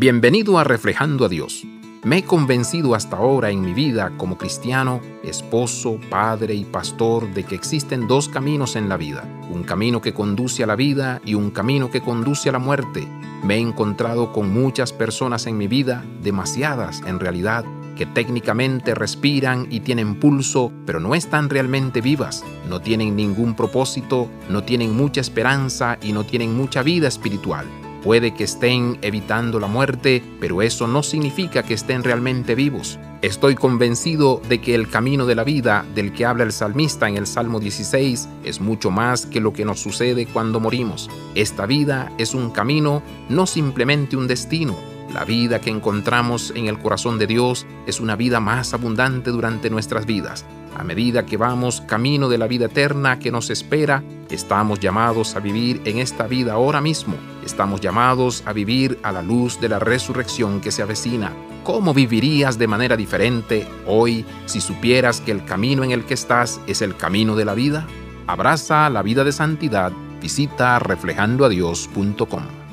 Bienvenido a Reflejando a Dios. Me he convencido hasta ahora en mi vida como cristiano, esposo, padre y pastor de que existen dos caminos en la vida, un camino que conduce a la vida y un camino que conduce a la muerte. Me he encontrado con muchas personas en mi vida, demasiadas en realidad, que técnicamente respiran y tienen pulso, pero no están realmente vivas, no tienen ningún propósito, no tienen mucha esperanza y no tienen mucha vida espiritual. Puede que estén evitando la muerte, pero eso no significa que estén realmente vivos. Estoy convencido de que el camino de la vida del que habla el salmista en el Salmo 16 es mucho más que lo que nos sucede cuando morimos. Esta vida es un camino, no simplemente un destino. La vida que encontramos en el corazón de Dios es una vida más abundante durante nuestras vidas. A medida que vamos camino de la vida eterna que nos espera, estamos llamados a vivir en esta vida ahora mismo. Estamos llamados a vivir a la luz de la resurrección que se avecina. ¿Cómo vivirías de manera diferente hoy si supieras que el camino en el que estás es el camino de la vida? Abraza la vida de santidad. Visita reflejandoadios.com.